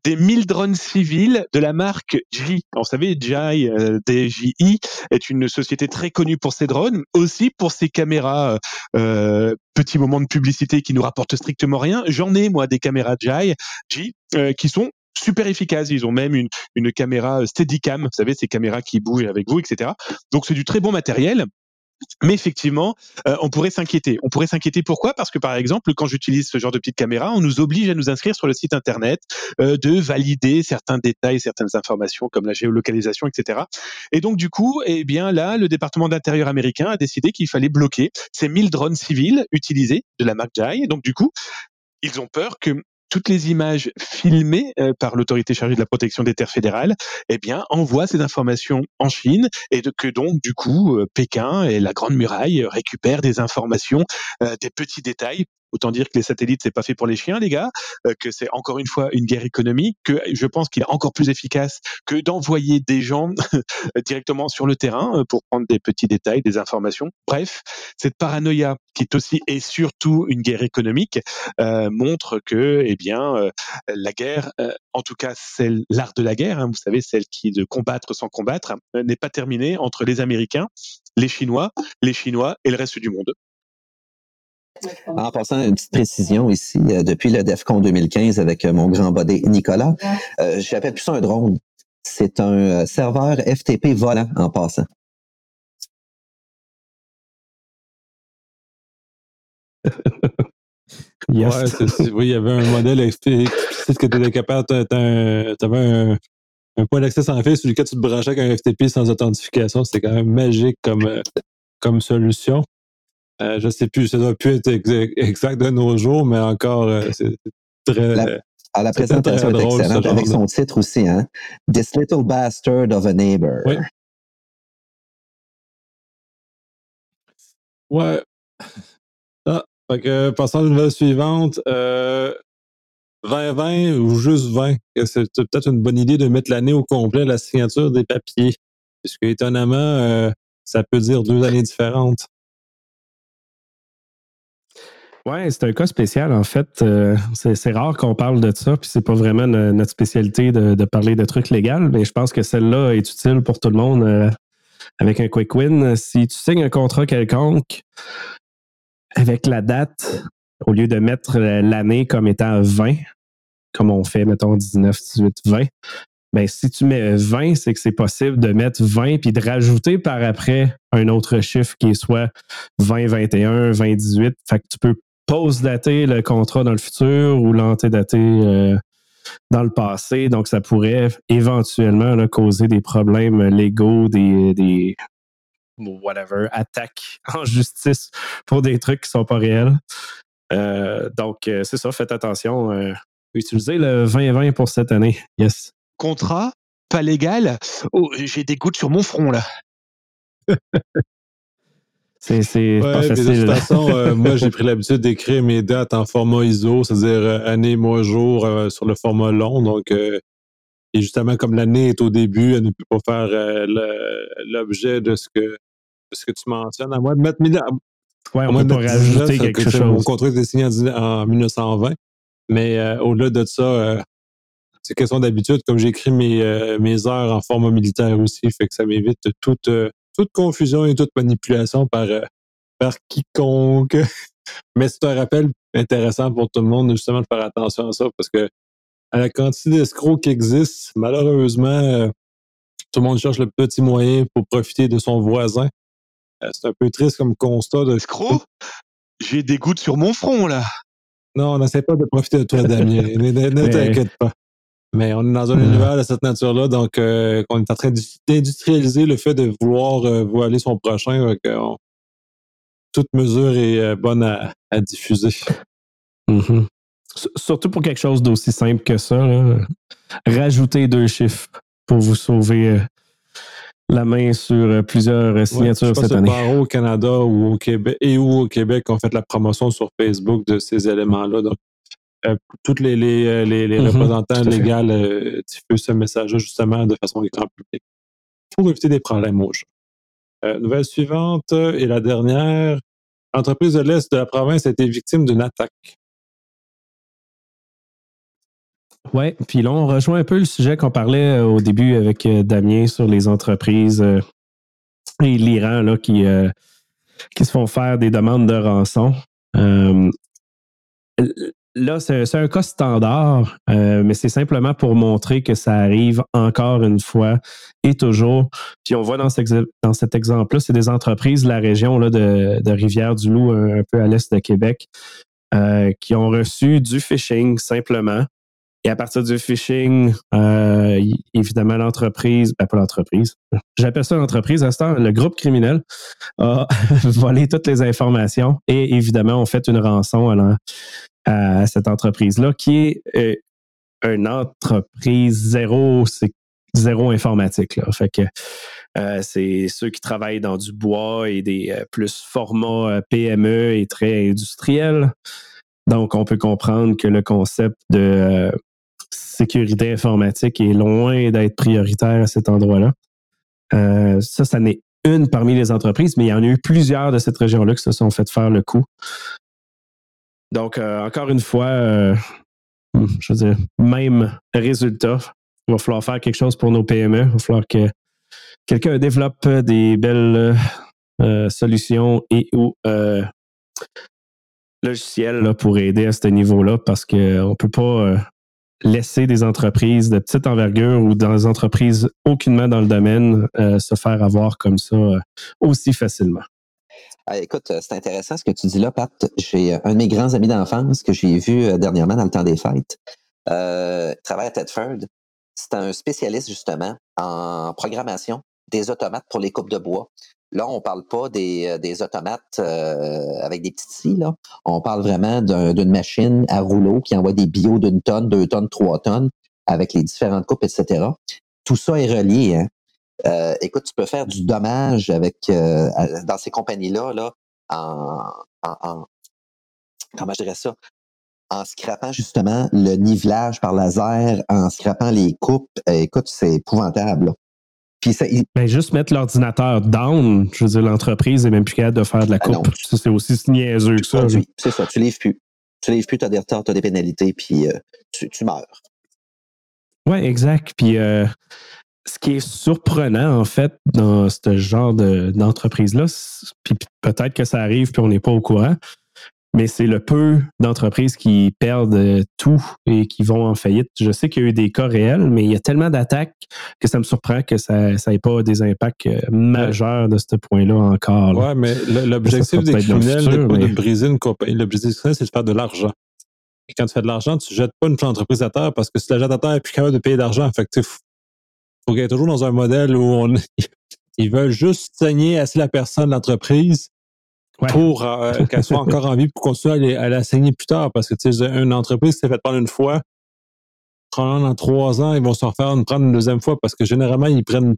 des 1000 drones civils de la marque J. vous savez, euh, DJI, est une société très connue pour ses drones, aussi pour ses caméras. Euh, petit moment de publicité qui nous rapporte strictement rien. J'en ai moi des caméras J, qui sont super efficace. Ils ont même une, une caméra Steadicam, vous savez, ces caméras qui bougent avec vous, etc. Donc c'est du très bon matériel. Mais effectivement, euh, on pourrait s'inquiéter. On pourrait s'inquiéter pourquoi? Parce que par exemple, quand j'utilise ce genre de petite caméra, on nous oblige à nous inscrire sur le site internet, euh, de valider certains détails, certaines informations comme la géolocalisation, etc. Et donc du coup, eh bien là, le département d'intérieur américain a décidé qu'il fallait bloquer ces 1000 drones civils utilisés de la marque Jai. donc du coup, ils ont peur que toutes les images filmées euh, par l'autorité chargée de la protection des terres fédérales, eh bien, envoient ces informations en Chine et que donc, du coup, euh, Pékin et la Grande Muraille récupèrent des informations, euh, des petits détails Autant dire que les satellites, c'est pas fait pour les chiens, les gars, euh, que c'est encore une fois une guerre économique, que je pense qu'il est encore plus efficace que d'envoyer des gens directement sur le terrain euh, pour prendre des petits détails, des informations. Bref, cette paranoïa qui est aussi et surtout une guerre économique euh, montre que, eh bien, euh, la guerre, euh, en tout cas celle, l'art de la guerre, hein, vous savez, celle qui est de combattre sans combattre, n'est pas terminée entre les Américains, les Chinois, les Chinois et le reste du monde.
En passant, une petite précision ici, euh, depuis le DEFCON 2015 avec euh, mon grand bodé Nicolas, euh, j'appelle plus ça un drone. C'est un euh, serveur FTP volant en passant.
yes. Ouais, oui, il y avait un modèle explicite que tu étais capable, tu avais un, un, point d'accès sans fil sur lequel tu te branchais avec un FTP sans authentification. C'était quand même magique comme, comme solution. Euh, je sais plus, ça doit plus être exact de nos jours, mais encore, euh, c'est très.
La, à la présentation est excellente, avec son titre aussi, hein? This Little Bastard of a Neighbor.
Oui. Ouais. Ah, fait que, passons à la nouvelle suivante. Euh, 2020 ou juste 20, c'est peut-être une bonne idée de mettre l'année au complet la signature des papiers? Puisque, étonnamment, euh, ça peut dire deux années différentes.
Oui, c'est un cas spécial, en fait. Euh, c'est rare qu'on parle de ça, puis c'est pas vraiment notre spécialité de, parler de trucs légaux, mais je pense que celle-là est utile pour tout le monde euh, avec un quick win. Si tu signes un contrat quelconque avec la date, au lieu de mettre l'année comme étant 20, comme on fait, mettons, 19, 18, 20. Ben, si tu mets 20, c'est que c'est possible de mettre 20 puis de rajouter par après un autre chiffre qui soit 20, 21, 20, 18. Fait que tu peux post-dater le contrat dans le futur ou l'antédater euh, dans le passé. Donc, ça pourrait éventuellement causer des problèmes légaux, des, des whatever, attaques en justice pour des trucs qui sont pas réels. Euh, donc, euh, c'est ça, faites attention. Euh, utilisez le 2020 pour cette année. Yes.
Contrat, pas légal? Oh, j'ai des gouttes sur mon front, là.
c'est pas facile.
De toute façon, moi, j'ai pris l'habitude d'écrire mes dates en format ISO, c'est-à-dire année, mois, jour sur le format long. Donc, et justement, comme l'année est au début, elle ne peut pas faire l'objet de ce que ce que tu mentionnes. À moi de mettre
Ouais, on peut pas rajouter quelque chose. Mon
contrat était signé en, 1920. Mais euh, au-delà de ça, euh, c'est question d'habitude. Comme j'écris mes, euh, mes heures en format militaire aussi, fait que ça m'évite toute, toute confusion et toute manipulation par, par quiconque. Mais c'est un rappel intéressant pour tout le monde, justement, de faire attention à ça, parce que à la quantité d'escrocs qui existent, malheureusement, tout le monde cherche le petit moyen pour profiter de son voisin. Euh, c'est un peu triste comme constat de.
J'ai des gouttes sur mon front, là.
Non, on n'essaie pas de profiter de toi, Damien. ne t'inquiète pas. Mais on est dans un univers de cette nature-là, donc euh, on est en train d'industrialiser le fait de vouloir euh, voiler son prochain. toute mesure est bonne à, diffuser.
Mm-hmm. Surtout pour quelque chose d'aussi simple que ça. Rajouter deux chiffres pour vous sauver la main sur euh, plusieurs euh, signatures cette année.
au Canada ou au Québec et ou au Québec ont fait la promotion sur Facebook de ces éléments-là. Donc, euh, tous les, les, les, mm-hmm. représentants légaux diffusent ce message-là justement de façon grand public pour éviter des problèmes au jeu. nouvelle suivante et la dernière. L'entreprise de l'Est de la province a été victime d'une attaque.
Oui, puis là, on rejoint un peu le sujet qu'on parlait euh, au début avec euh, Damien sur les entreprises euh, et l'Iran là, qui, qui se font faire des demandes de rançon. Là, c'est un cas standard, mais c'est simplement pour montrer que ça arrive encore une fois et toujours. Puis on voit dans, cet exemple-là, c'est des entreprises de la région là, de, Rivière-du-Loup, un, peu à l'est de Québec, qui ont reçu du phishing simplement. Et à partir du phishing, euh, évidemment, l'entreprise, ben pas l'entreprise, j'appelle ça l'entreprise à ce temps, le groupe criminel a volé toutes les informations et évidemment, on fait une rançon à, à cette entreprise-là qui est euh, une entreprise zéro, zéro informatique. Là. Fait que euh, c'est ceux qui travaillent dans du bois et des plus formats PME et très industriels. Donc, on peut comprendre que le concept de sécurité informatique est loin d'être prioritaire à cet endroit-là. Euh, ça, ça n'est une parmi les entreprises, mais il y en a eu plusieurs de cette région-là qui se sont fait faire le coup. Donc, euh, encore une fois, euh, hmm, je veux dire, même résultat. Il va falloir faire quelque chose pour nos PME. Il va falloir que quelqu'un développe des belles solutions et ou logiciels pour aider à ce niveau-là parce qu'on ne peut pas laisser des entreprises de petite envergure ou des entreprises aucunement dans le domaine euh, se faire avoir comme ça euh, aussi facilement.
Ah, écoute, c'est intéressant ce que tu dis là, Pat. J'ai un de mes grands amis d'enfance que j'ai vu euh, dernièrement dans le temps des fêtes. Euh, travaille à Tedford. C'est un spécialiste justement en programmation des automates pour les coupes de bois. Là, on parle pas des, euh, des automates euh, avec des petites scies. Là. On parle vraiment d'une machine à rouleau qui envoie des bio d'une tonne, deux tonnes, trois tonnes avec les différentes coupes, etc. Tout ça est relié. Hein. Euh, écoute, tu peux faire du dommage avec dans ces compagnies-là là, en, en, comment je dirais ça? En scrapant justement le nivelage par laser, en scrapant les coupes. écoute, c'est épouvantable.
Ben, juste mettre l'ordinateur down, je veux dire, l'entreprise est même plus capable de faire de la ah coupe. c'est aussi niaiseux que ça.
C'est ça, tu livres plus. Tu livres plus, tu as des retards, tu as des pénalités, puis euh, tu, meurs.
Oui, exact. Puis euh, ce qui est surprenant, en fait, dans ce genre d'entreprise-là, puis peut-être que ça arrive puis on n'est pas au courant, mais c'est le peu d'entreprises qui perdent euh, tout et qui vont en faillite. Je sais qu'il y a eu des cas réels, mais il y a tellement d'attaques que ça me surprend que ça n'ait pas des impacts euh, majeurs de ce point-là encore.
Oui, mais l'objectif des criminels n'est pas de briser une compagnie. L'objectif des criminels, c'est de faire de l'argent. Et quand tu fais de l'argent, tu ne jettes pas une entreprise à terre parce que si la jettes à terre n'est plus capable de payer d'argent, fait il faut y ait toujours dans un modèle où on, ils veulent juste saigner assez la personne, l'entreprise, pour euh, qu'elle soit encore en vie pour continuer à, la saigner plus tard. Parce que tu sais, une entreprise qui s'est fait prendre une fois, dans trois ans, ils vont se refaire une prendre une deuxième fois parce que généralement, ils prennent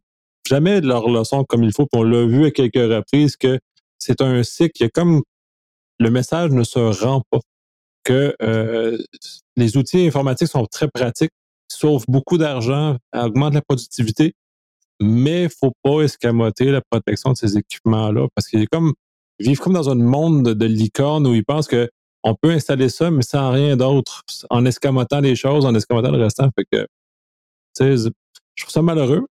jamais leur leçon comme il faut. Puis on l'a vu à quelques reprises que c'est un cycle. comme le message ne se rend pas. Que euh, les outils informatiques sont très pratiques, sauvent beaucoup d'argent, augmentent la productivité, mais il faut pas escamoter la protection de ces équipements-là parce qu'ils comme vivent comme dans un monde de, licorne où ils pensent que on peut installer ça, mais sans rien d'autre, en escamotant les choses, en escamotant le restant. Fait que, je trouve ça malheureux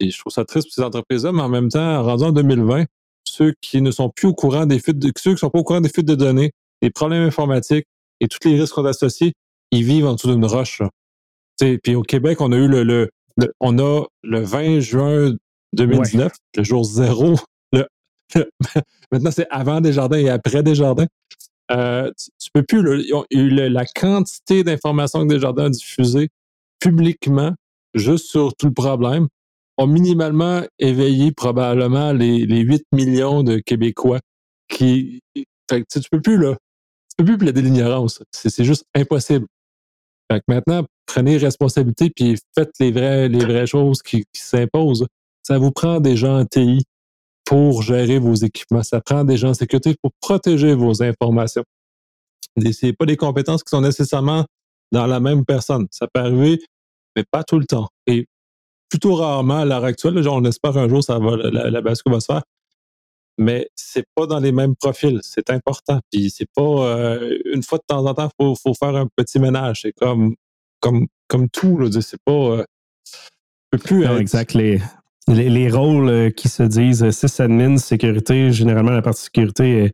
et je trouve ça triste pour ces entreprises-là, mais en même temps, rendu en 2020, ceux qui ne sont plus au courant des fuites, de, ceux qui sont pas au courant des fuites de données, des problèmes informatiques et tous les risques qu'on associés, ils vivent en dessous d'une roche. Puis au Québec, on a eu le on a le 20 juin 2019, le jour zéro. maintenant, c'est avant Desjardins et après Desjardins. Euh, tu, tu, peux plus. la quantité d'informations que Desjardins a diffusées publiquement, juste sur tout le problème, ont minimalement éveillé probablement les, les 8 millions de Québécois qui. Fait tu, peux plus, là. Tu peux plus plaider l'ignorance. C'est juste impossible. Fait que maintenant, prenez responsabilité puis faites les vraies, les vraies choses qui, s'imposent. Ça vous prend des gens en TI pour gérer vos équipements. Ça prend des gens en sécurité pour protéger vos informations. Ce pas des compétences qui sont nécessairement dans la même personne. Ça peut arriver, mais pas tout le temps. Et plutôt rarement à l'heure actuelle, genre, on espère un jour ça va, la, bascule va se faire, mais c'est pas dans les mêmes profils. C'est important. Puis c'est pas euh, une fois de temps en temps, faut, faut faire un petit ménage. C'est comme comme comme tout. C'est pas euh,
plus. Non, exact. Les, les, rôles euh, qui se disent sysadmin, sécurité, généralement la partie sécurité est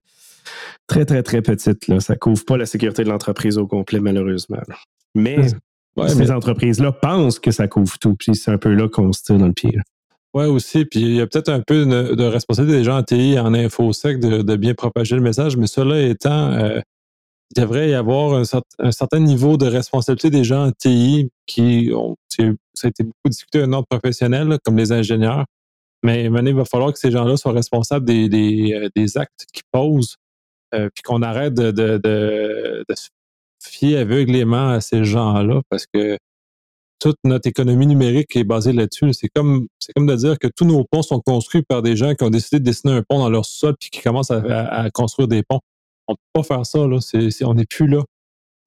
très très très petite. Là. Ça couvre pas la sécurité de l'entreprise au complet malheureusement. Mais ces entreprises-là pensent que ça couvre tout. Puis c'est un peu là qu'on se tire dans le pied.
Oui, aussi. Puis il y a peut-être un peu de, responsabilité des gens en TI, en InfoSec, de, de bien propager le message, mais cela étant, euh, devrait y avoir un, certain niveau de responsabilité des gens en TI qui ont, ça a été beaucoup discuté un ordre professionnel, comme les ingénieurs. Mais maintenant, il va falloir que ces gens-là soient responsables des, des, euh, actes qu'ils posent, euh, puis qu'on arrête de, de, de, se fier aveuglément à ces gens-là, parce que toute notre économie numérique est basée là-dessus. C'est comme, c'est comme de dire que tous nos ponts sont construits par des gens qui ont décidé de dessiner un pont dans leur sol puis qui commencent à, construire des ponts. On ne peut pas faire ça, là. on n'est plus là.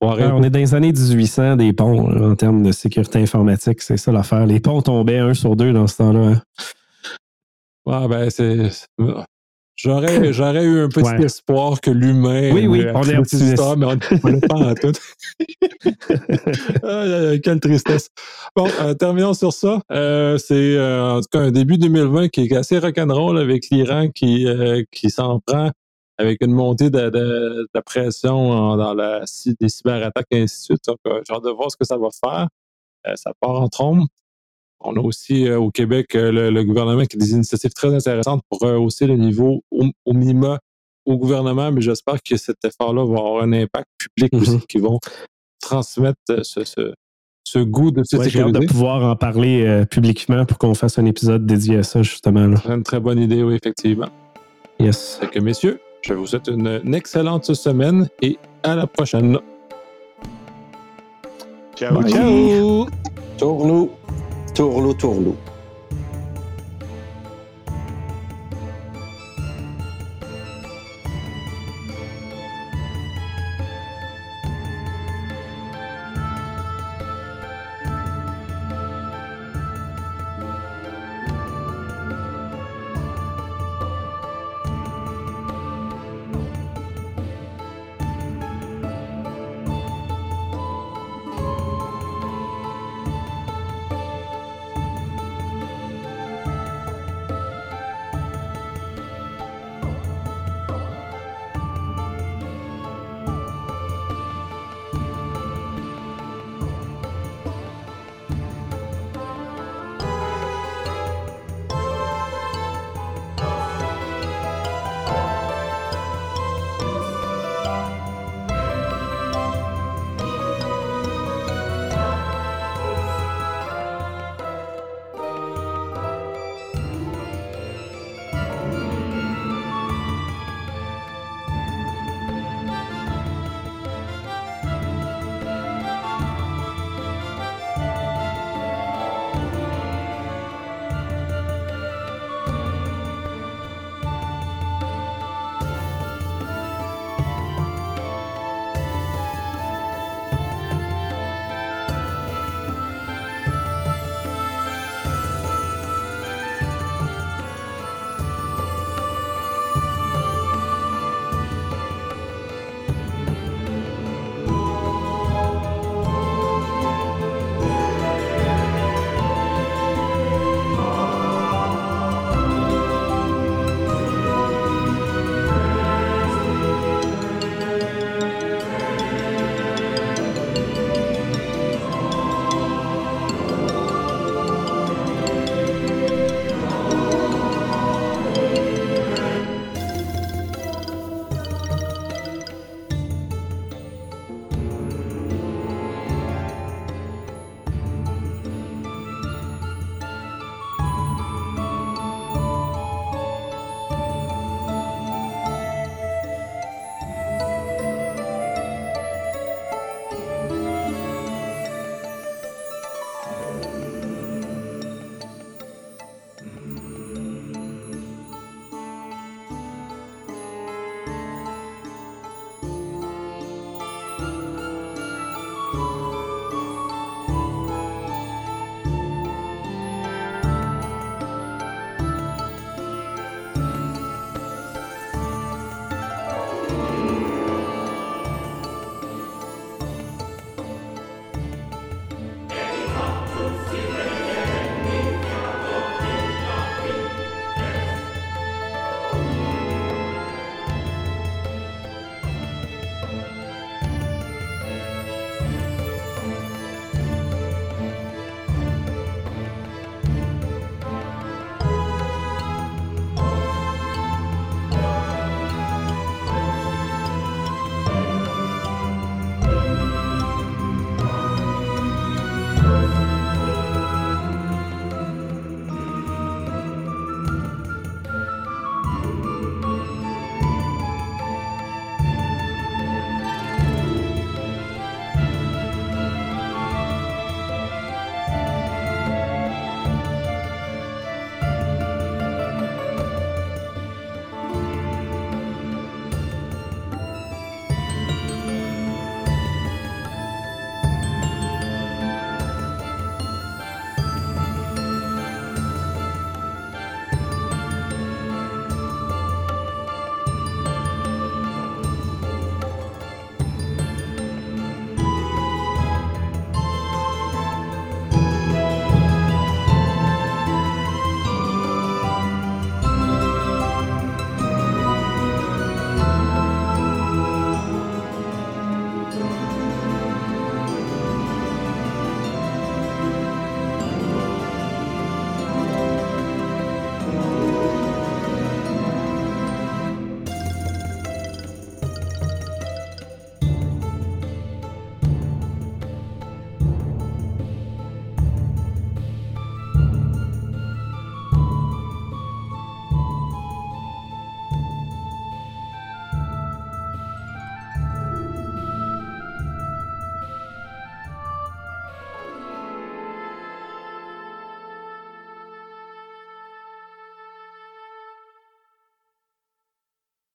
on est dans les années 1800 des ponts en termes de sécurité informatique. C'est ça l'affaire. Les ponts tombaient un sur deux dans ce temps-là.
Hein. ben c'est. J'aurais, j'aurais eu un petit espoir que l'humain.
Oui, oui, on est optimiste.
mais on n'est pas en tout. quelle tristesse. Bon, euh, terminons sur ça. Euh, c'est euh, en tout cas un début 2020 qui est assez rock'n'roll avec l'Iran qui, qui s'en prend avec une montée de, la pression dans la, des cyberattaques et ainsi de suite. Donc, j'ai hâte de voir ce que ça va faire. ça part en trombe. On a aussi euh, au Québec euh, le, gouvernement qui a des initiatives très intéressantes pour rehausser le niveau au, minima au gouvernement, mais j'espère que cet effort-là va avoir un impact public mm-hmm. aussi, qui vont transmettre euh, ce, goût de cette
J'ai hâte de pouvoir en parler publiquement pour qu'on fasse un épisode dédié à ça, justement.
C'est une très bonne idée, oui, effectivement.
Yes.
que, messieurs, je vous souhaite une, une excellente semaine et à la prochaine.
Ciao, ciao.
Tourlou. Tourlou, tourlou.